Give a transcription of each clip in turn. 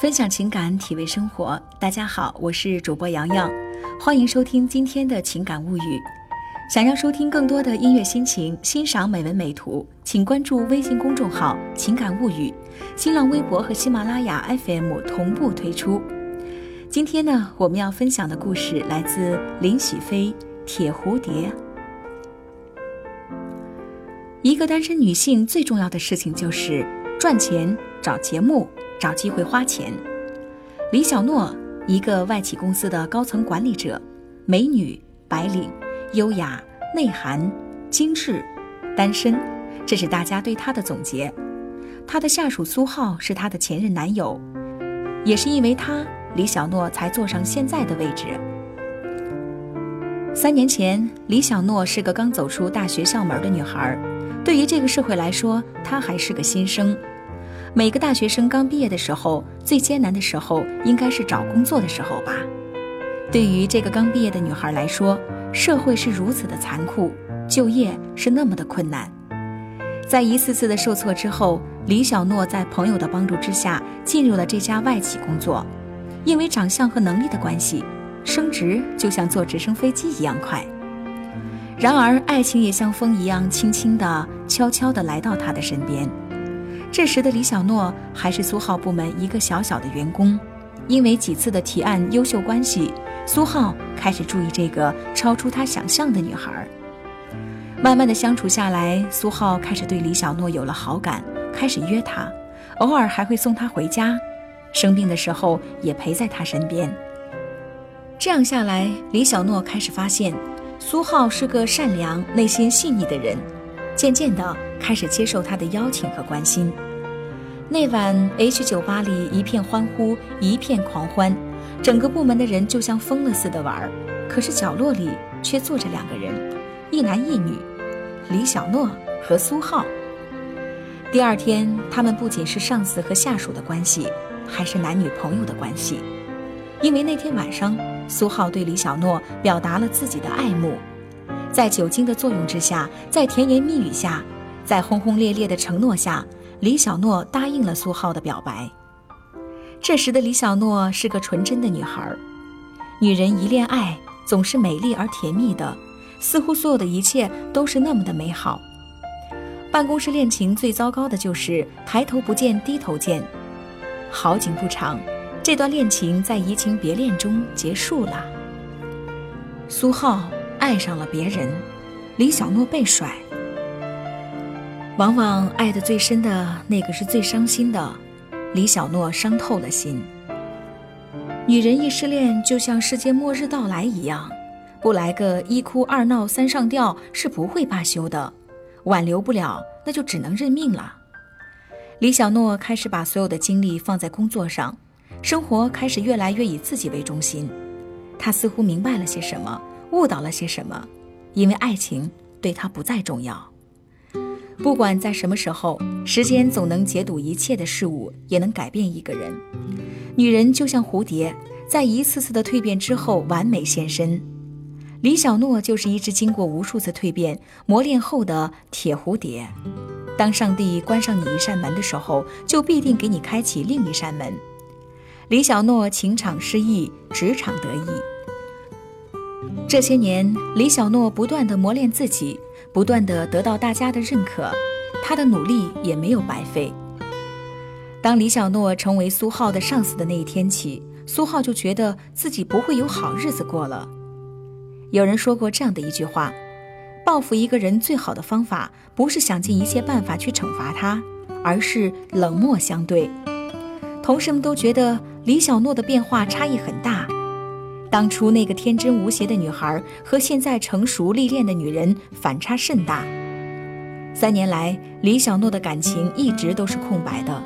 分享情感，体味生活。大家好，我是主播洋洋，欢迎收听今天的情感物语。想要收听更多的音乐心情，欣赏美文美图，请关注微信公众号“情感物语”，新浪微博和喜马拉雅 FM 同步推出。今天呢，我们要分享的故事来自林许飞《铁蝴蝶》。一个单身女性最重要的事情就是赚钱、找节目。找机会花钱。李小诺，一个外企公司的高层管理者，美女、白领、优雅、内涵、精致，单身，这是大家对她的总结。她的下属苏浩是她的前任男友，也是因为他，李小诺才坐上现在的位置。三年前，李小诺是个刚走出大学校门的女孩，对于这个社会来说，她还是个新生。每个大学生刚毕业的时候，最艰难的时候应该是找工作的时候吧。对于这个刚毕业的女孩来说，社会是如此的残酷，就业是那么的困难。在一次次的受挫之后，李小诺在朋友的帮助之下进入了这家外企工作。因为长相和能力的关系，升职就像坐直升飞机一样快。然而，爱情也像风一样轻轻地、悄悄地来到他的身边。这时的李小诺还是苏浩部门一个小小的员工，因为几次的提案优秀关系，苏浩开始注意这个超出他想象的女孩。慢慢的相处下来，苏浩开始对李小诺有了好感，开始约她，偶尔还会送她回家，生病的时候也陪在她身边。这样下来，李小诺开始发现，苏浩是个善良、内心细腻的人。渐渐的开始接受他的邀请和关心。那晚 H 酒吧里一片欢呼，一片狂欢，整个部门的人就像疯了似的玩儿。可是角落里却坐着两个人，一男一女，李小诺和苏浩。第二天，他们不仅是上司和下属的关系，还是男女朋友的关系。因为那天晚上，苏浩对李小诺表达了自己的爱慕。在酒精的作用之下，在甜言蜜语下，在轰轰烈烈的承诺下，李小诺答应了苏浩的表白。这时的李小诺是个纯真的女孩，女人一恋爱总是美丽而甜蜜的，似乎所有的一切都是那么的美好。办公室恋情最糟糕的就是抬头不见低头见。好景不长，这段恋情在移情别恋中结束了。苏浩。爱上了别人，李小诺被甩。往往爱的最深的那个是最伤心的，李小诺伤透了心。女人一失恋，就像世界末日到来一样，不来个一哭二闹三上吊是不会罢休的，挽留不了，那就只能认命了。李小诺开始把所有的精力放在工作上，生活开始越来越以自己为中心。他似乎明白了些什么。误导了些什么？因为爱情对他不再重要。不管在什么时候，时间总能解读一切的事物，也能改变一个人。女人就像蝴蝶，在一次次的蜕变之后完美现身。李小诺就是一只经过无数次蜕变磨练后的铁蝴蝶。当上帝关上你一扇门的时候，就必定给你开启另一扇门。李小诺情场失意，职场得意。这些年，李小诺不断的磨练自己，不断的得到大家的认可，他的努力也没有白费。当李小诺成为苏浩的上司的那一天起，苏浩就觉得自己不会有好日子过了。有人说过这样的一句话：报复一个人最好的方法，不是想尽一切办法去惩罚他，而是冷漠相对。同事们都觉得李小诺的变化差异很大。当初那个天真无邪的女孩和现在成熟历练的女人反差甚大。三年来，李小诺的感情一直都是空白的，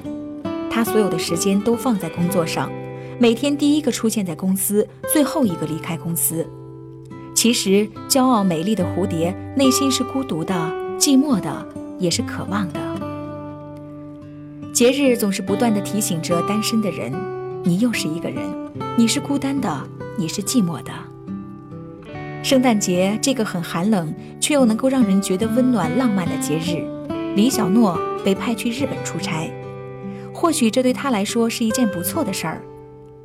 他所有的时间都放在工作上，每天第一个出现在公司，最后一个离开公司。其实，骄傲美丽的蝴蝶内心是孤独的、寂寞的，也是渴望的。节日总是不断的提醒着单身的人：你又是一个人，你是孤单的。你是寂寞的。圣诞节这个很寒冷却又能够让人觉得温暖浪漫的节日，李小诺被派去日本出差。或许这对他来说是一件不错的事儿。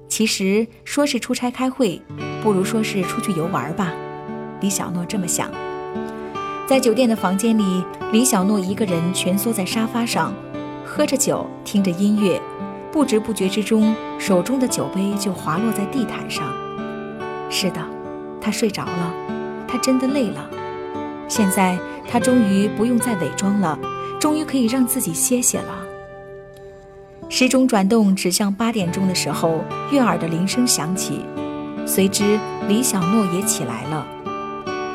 其实说是出差开会，不如说是出去游玩吧。李小诺这么想。在酒店的房间里，李小诺一个人蜷缩在沙发上，喝着酒，听着音乐，不知不觉之中，手中的酒杯就滑落在地毯上。是的，他睡着了，他真的累了。现在他终于不用再伪装了，终于可以让自己歇歇了。时钟转动，指向八点钟的时候，悦耳的铃声响起，随之李小诺也起来了。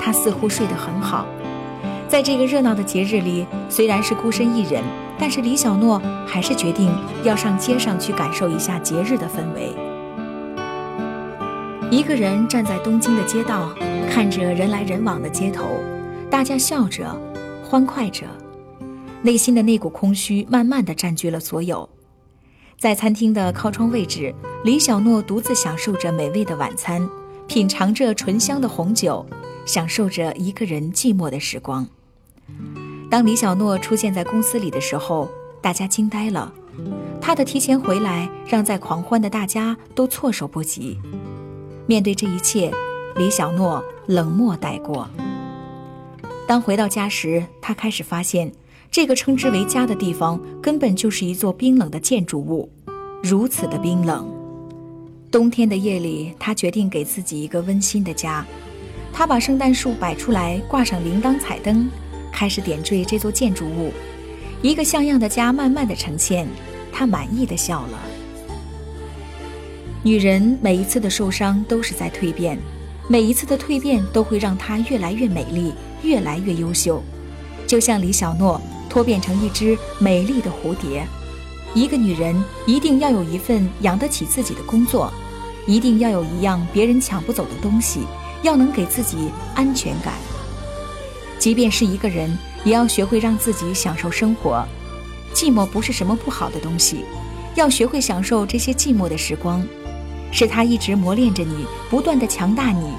他似乎睡得很好。在这个热闹的节日里，虽然是孤身一人，但是李小诺还是决定要上街上去感受一下节日的氛围。一个人站在东京的街道，看着人来人往的街头，大家笑着，欢快着，内心的那股空虚慢慢的占据了所有。在餐厅的靠窗位置，李小诺独自享受着美味的晚餐，品尝着醇香的红酒。享受着一个人寂寞的时光。当李小诺出现在公司里的时候，大家惊呆了。他的提前回来，让在狂欢的大家都措手不及。面对这一切，李小诺冷漠带过。当回到家时，他开始发现，这个称之为家的地方，根本就是一座冰冷的建筑物，如此的冰冷。冬天的夜里，他决定给自己一个温馨的家。他把圣诞树摆出来，挂上铃铛、彩灯，开始点缀这座建筑物。一个像样的家慢慢的呈现，他满意的笑了。女人每一次的受伤都是在蜕变，每一次的蜕变都会让她越来越美丽，越来越优秀。就像李小诺脱变成一只美丽的蝴蝶。一个女人一定要有一份养得起自己的工作，一定要有一样别人抢不走的东西。要能给自己安全感，即便是一个人，也要学会让自己享受生活。寂寞不是什么不好的东西，要学会享受这些寂寞的时光，是它一直磨练着你，不断的强大你。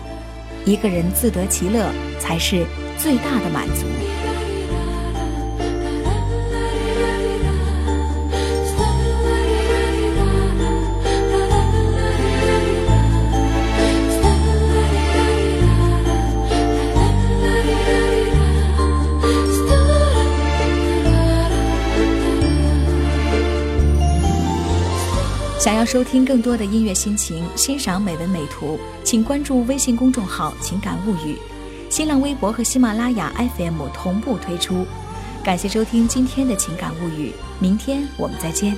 一个人自得其乐，才是最大的满足。想要收听更多的音乐心情，欣赏美文美图，请关注微信公众号“情感物语”，新浪微博和喜马拉雅 FM 同步推出。感谢收听今天的情感物语，明天我们再见。